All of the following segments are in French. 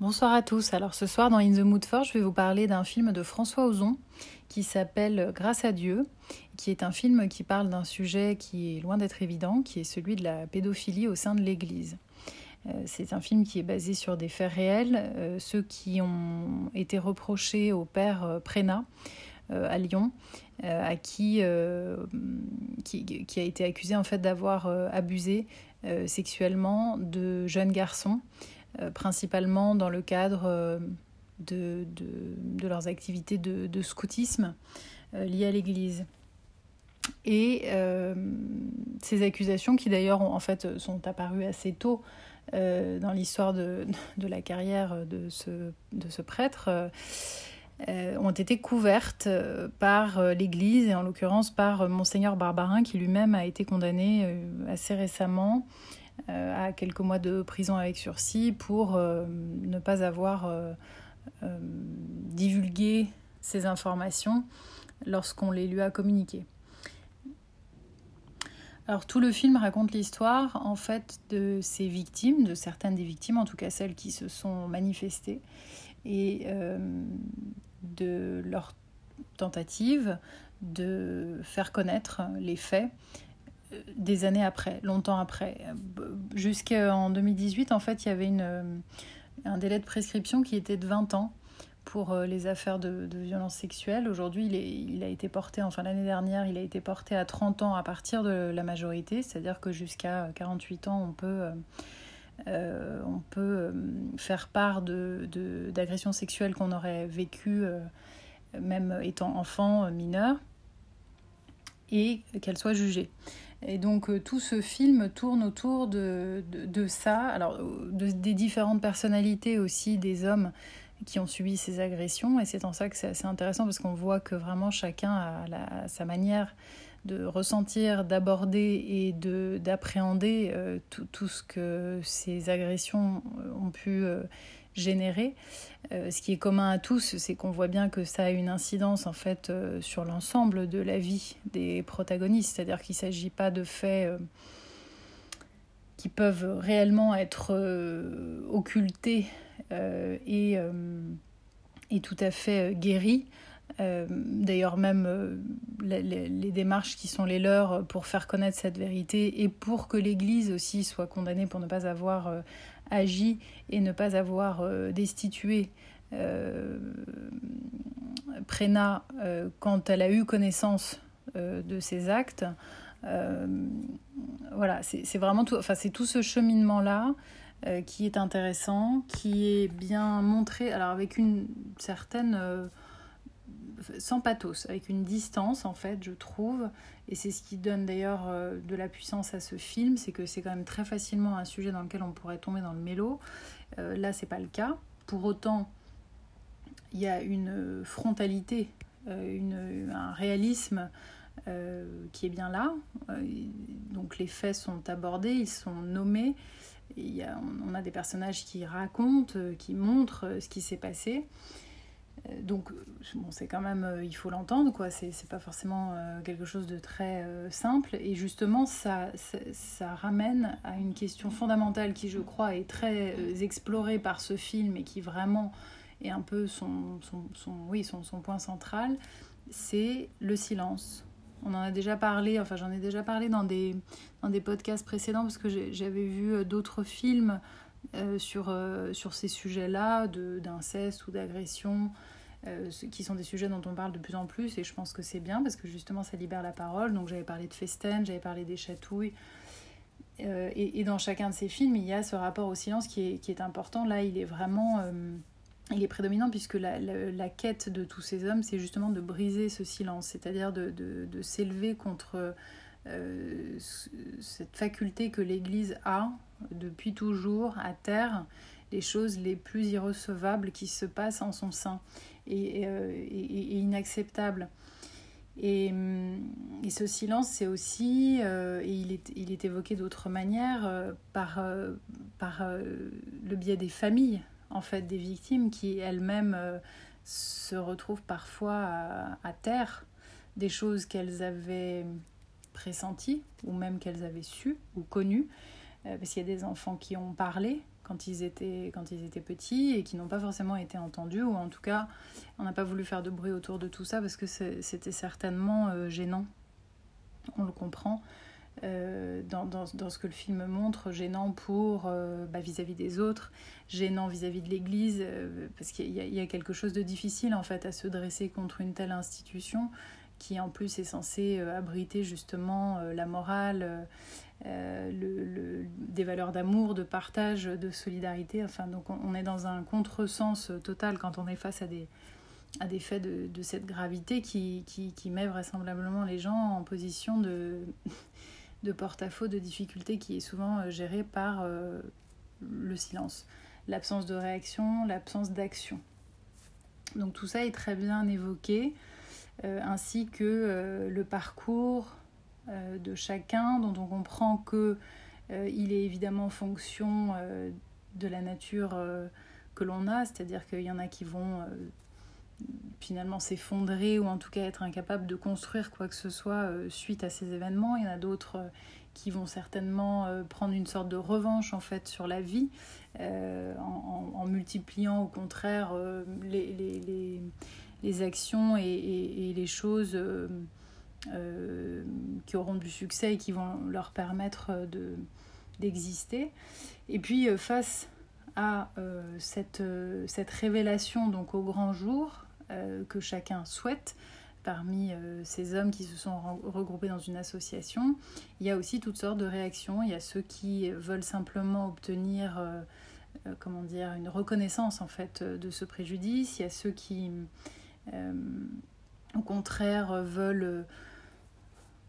Bonsoir à tous. Alors ce soir dans In the Mood for, je vais vous parler d'un film de François Ozon qui s'appelle Grâce à Dieu, qui est un film qui parle d'un sujet qui est loin d'être évident, qui est celui de la pédophilie au sein de l'Église. Euh, c'est un film qui est basé sur des faits réels, euh, ceux qui ont été reprochés au père euh, Prénat à Lyon, à qui, qui, qui, a été accusé en fait d'avoir abusé sexuellement de jeunes garçons. Euh, principalement dans le cadre euh, de, de, leurs activités de, scoutisme euh, liées à l'Église. Et ces accusations, qui d'ailleurs en fait sont apparues assez tôt dans l'histoire de, la carrière de ce, ce prêtre, ont été couvertes par l'Église et en l'occurrence par monseigneur Barbarin qui lui-même a été condamné assez récemment à quelques mois de prison avec sursis pour euh, ne pas avoir euh, divulgué ces informations lorsqu'on les lui a communiquées. Alors tout le film raconte l'histoire en fait de ces victimes, de certaines des victimes, en tout cas celles qui se sont manifestées, et de leur tentative de faire connaître les faits des années après, longtemps après. Jusqu'en 2018, en fait, il y avait une, euh, un délai de prescription qui était de 20 ans pour euh, les affaires de, de violences sexuelles. Aujourd'hui, il, a été porté, enfin l'année dernière, il a été porté à 30 ans à partir de la majorité, c'est-à-dire que jusqu'à 48 ans, on peut, euh, on peut faire part d'agressions de, sexuelles qu'on aurait vécues même étant enfant, mineur, et qu'elles soient jugées. Et donc euh, tout ce film tourne autour de, de, ça, alors des différentes personnalités aussi des hommes qui ont subi ces agressions. Et c'est en ça que c'est assez intéressant parce qu'on voit que vraiment chacun a, sa manière de ressentir, d'aborder et d'appréhender euh, tout, ce que ces agressions ont pu euh, générer. Euh, ce qui est commun à tous, c'est qu'on voit bien que ça a une incidence en fait euh, sur l'ensemble de la vie des protagonistes, c'est-à-dire qu'il ne s'agit pas de faits euh, qui peuvent réellement être occultés et, et, tout à fait guéris. D'ailleurs, même les, démarches qui sont les leurs pour faire connaître cette vérité et pour que l'Église aussi soit condamnée pour ne pas avoir agi et ne pas avoir euh, destitué euh, Préna euh, quand elle a eu connaissance de ses actes. voilà, c'est vraiment tout, enfin, c'est tout ce cheminement-là qui est intéressant, qui est bien montré, alors avec une certaine sans pathos, avec une distance en fait, je trouve. Et c'est ce qui donne d'ailleurs euh, de la puissance à ce film, c'est que c'est quand même très facilement un sujet dans lequel on pourrait tomber dans le mélo. Euh, là, c'est pas le cas. Pour autant, il y a une frontalité, euh, un réalisme qui est bien là. donc les faits sont abordés, ils sont nommés. On a des personnages qui racontent, qui montrent ce qui s'est passé. Euh, donc, bon, c'est quand même, euh, il faut l'entendre, quoi. C'est, pas forcément euh, quelque chose de très simple. Et justement, ça, ça, ramène à une question fondamentale qui, je crois, est très explorée par ce film et qui vraiment est un peu son, son, son oui, son, son point central. C'est le silence. On en a déjà parlé, enfin, j'en ai déjà parlé dans des, dans des podcasts précédents parce que j'avais vu d'autres films euh, sur, euh, sur ces sujets-là, d'inceste ou d'agression, euh, qui sont des sujets dont on parle de plus en plus, et je pense que c'est bien parce que justement ça libère la parole. Donc j'avais parlé de Festen, j'avais parlé des chatouilles. Et, et, dans chacun de ces films, il y a ce rapport au silence qui est, qui est important. Là, il est vraiment il est prédominant puisque la, la, quête de tous ces hommes, c'est justement de briser ce silence, c'est-à-dire de, de, de s'élever contre euh, cette faculté que l'Église a depuis toujours à terre les choses les plus irrecevables qui se passent en son sein et, euh, et, inacceptables. Et, et, ce silence, c'est aussi, euh, et il est, il est évoqué d'autres manières, par, par le biais des familles, en fait, des victimes qui elles-mêmes se retrouvent parfois à, terre des choses qu'elles avaient pressenties ou même qu'elles avaient su ou connues, euh, parce qu'il y a des enfants qui ont parlé quand ils étaient, quand ils étaient petits et qui n'ont pas forcément été entendus, ou en tout cas, on n'a pas voulu faire de bruit autour de tout ça parce que c'était certainement euh, gênant. On le comprend. Euh, dans, dans, dans, ce que le film montre, gênant pour euh, bah, vis-à-vis des autres, gênant vis-à-vis de l'Église, parce qu'il y, y, a quelque chose de difficile en fait à se dresser contre une telle institution qui en plus est censée abriter justement la morale, euh, des valeurs d'amour, de partage, de solidarité. Enfin, donc on, est dans un contresens total quand on est face à des, à des faits de, cette gravité qui, qui, met vraisemblablement les gens en position de, de porte-à-faux, de difficulté qui est souvent euh, gérée par euh, le silence, l'absence de réaction, l'absence d'action. Donc tout ça est très bien évoqué, ainsi que le parcours, de chacun, dont on comprend que euh, il est évidemment en fonction euh, de la nature que l'on a, c'est-à-dire qu'il y en a qui vont finalement s'effondrer ou en tout cas être incapables de construire quoi que ce soit suite à ces événements. Il y en a d'autres qui vont certainement prendre une sorte de revanche en fait sur la vie en, multipliant au contraire les, actions et, les choses euh, qui auront du succès et qui vont leur permettre de, d'exister. Et puis euh, face à euh, cette, cette révélation donc au grand jour que chacun souhaite, parmi ces hommes qui se sont regroupés dans une association, il y a aussi toutes sortes de réactions. Il y a ceux qui veulent simplement obtenir comment dire, une reconnaissance en fait de ce préjudice. Il y a ceux qui, au contraire, veulent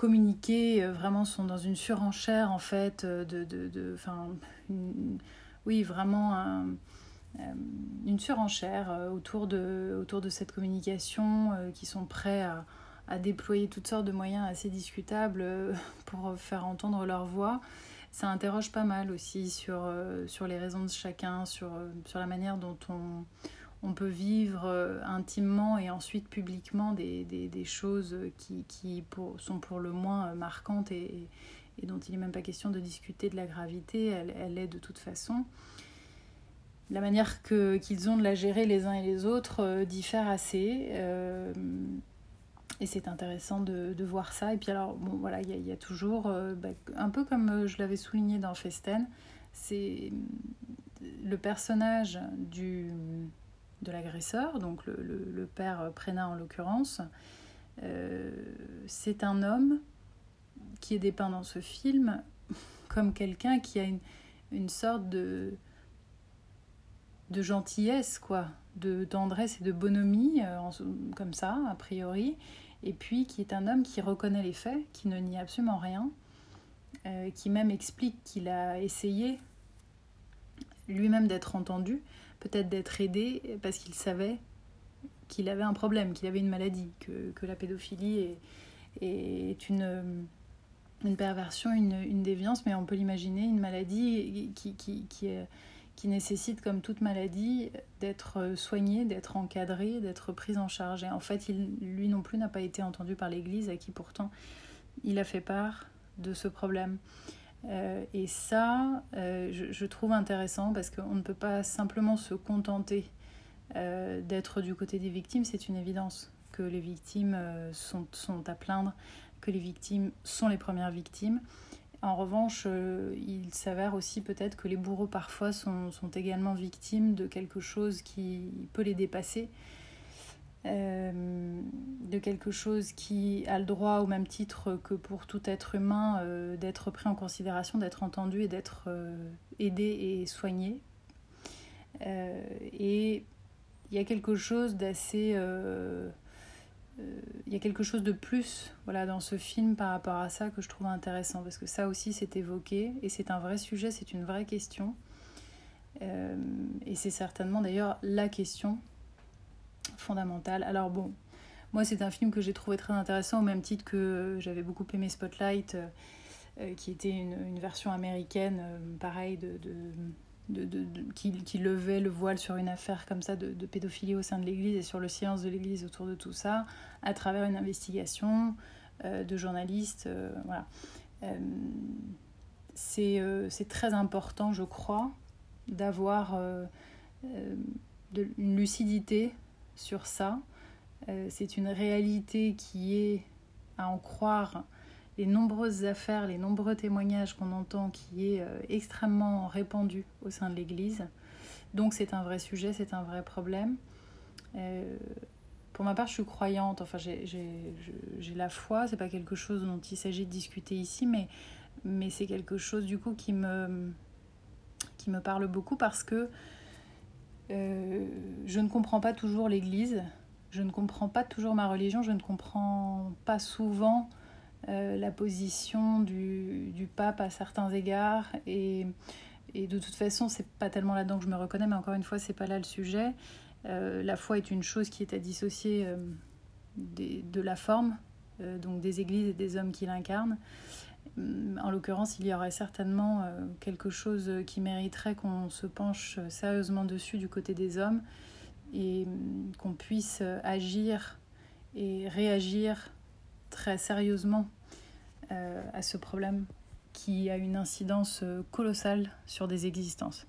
communiquer euh, vraiment sont dans une surenchère en fait euh, de, de, de oui vraiment euh, une surenchère autour de, autour de cette communication qui sont prêts à, à, déployer toutes sortes de moyens assez discutables pour faire entendre leur voix. Ça interroge pas mal aussi sur, sur les raisons de chacun sur, sur la manière dont on on peut vivre euh, intimement et ensuite publiquement des, des, choses qui, qui sont pour le moins euh, marquantes et, et dont il n'est même pas question de discuter de la gravité, elle, elle est de toute façon. La manière que, qu'ils ont de la gérer les uns et les autres euh, diffère assez. Et c'est intéressant de, de, voir ça. Et puis alors, bon, voilà, il y, a toujours, bah, un peu comme je l'avais souligné dans Festen, c'est le personnage du de l'agresseur, donc le, père Prénat en l'occurrence, euh, c'est un homme qui est dépeint dans ce film comme quelqu'un qui a une, sorte de, de gentillesse, quoi, de tendresse et de bonhomie, euh, comme ça, a priori, et puis qui est un homme qui reconnaît les faits, qui ne nie absolument rien, euh, qui même explique qu'il a essayé lui-même d'être entendu, peut-être d'être aidé parce qu'il savait qu'il avait un problème, qu'il avait une maladie, que, la pédophilie est, une, perversion, une, déviance, mais on peut l'imaginer, une maladie qui, qui, nécessite, comme toute maladie, d'être soignée, d'être encadrée, d'être prise en charge. Et en fait, lui non plus n'a pas été entendu par l'Église, à qui pourtant il a fait part de ce problème. Euh, et ça, euh, je, trouve intéressant parce qu'on ne peut pas simplement se contenter euh, d'être du côté des victimes, c'est une évidence que les victimes sont, à plaindre, que les victimes sont les premières victimes. En revanche, il s'avère aussi peut-être que les bourreaux parfois sont, également victimes de quelque chose qui peut les dépasser euh, de quelque chose qui a le droit, au même titre que pour tout être humain, euh, d'être pris en considération, d'être entendu et d'être euh, aidé et soigné. Et il y a quelque chose d'assez... Il y a quelque chose de plus voilà, dans ce film par rapport à ça que je trouve intéressant, parce que ça aussi c'est évoqué, et c'est un vrai sujet, c'est une vraie question. et c'est certainement d'ailleurs la question fondamentale. Alors bon, moi c'est un film que j'ai trouvé très intéressant au même titre que euh, j'avais beaucoup aimé Spotlight, euh, euh, qui était une, version américaine, pareil, de, de, qui, levait le voile sur une affaire comme ça de, pédophilie au sein de l'Église et sur le silence de l'Église autour de tout ça, à travers une investigation de journalistes. voilà. c'est très important, je crois, d'avoir une lucidité sur ça. c'est une réalité qui est, à en croire, les nombreuses affaires, les nombreux témoignages qu'on entend qui est extrêmement répandu au sein de l'Église. Donc c'est un vrai sujet, c'est un vrai problème. Euh, pour ma part, je suis croyante, enfin j'ai la foi, c'est pas quelque chose dont il s'agit de discuter ici, mais, c'est quelque chose du coup qui me parle beaucoup parce que euh, je ne comprends pas toujours l'Église, je ne comprends pas toujours ma religion, je ne comprends pas souvent euh, la position du, pape à certains égards et de toute façon, c'est pas tellement là-dedans que je me reconnais, mais encore une fois, c'est pas là le sujet. Euh, la foi est une chose qui est à dissocier de la forme, donc des églises et des hommes qui l'incarnent. En l'occurrence, il y aurait certainement quelque chose qui mériterait qu'on se penche sérieusement dessus du côté des hommes et qu'on puisse agir et réagir très sérieusement à ce problème qui a une incidence euh, colossale sur des existences.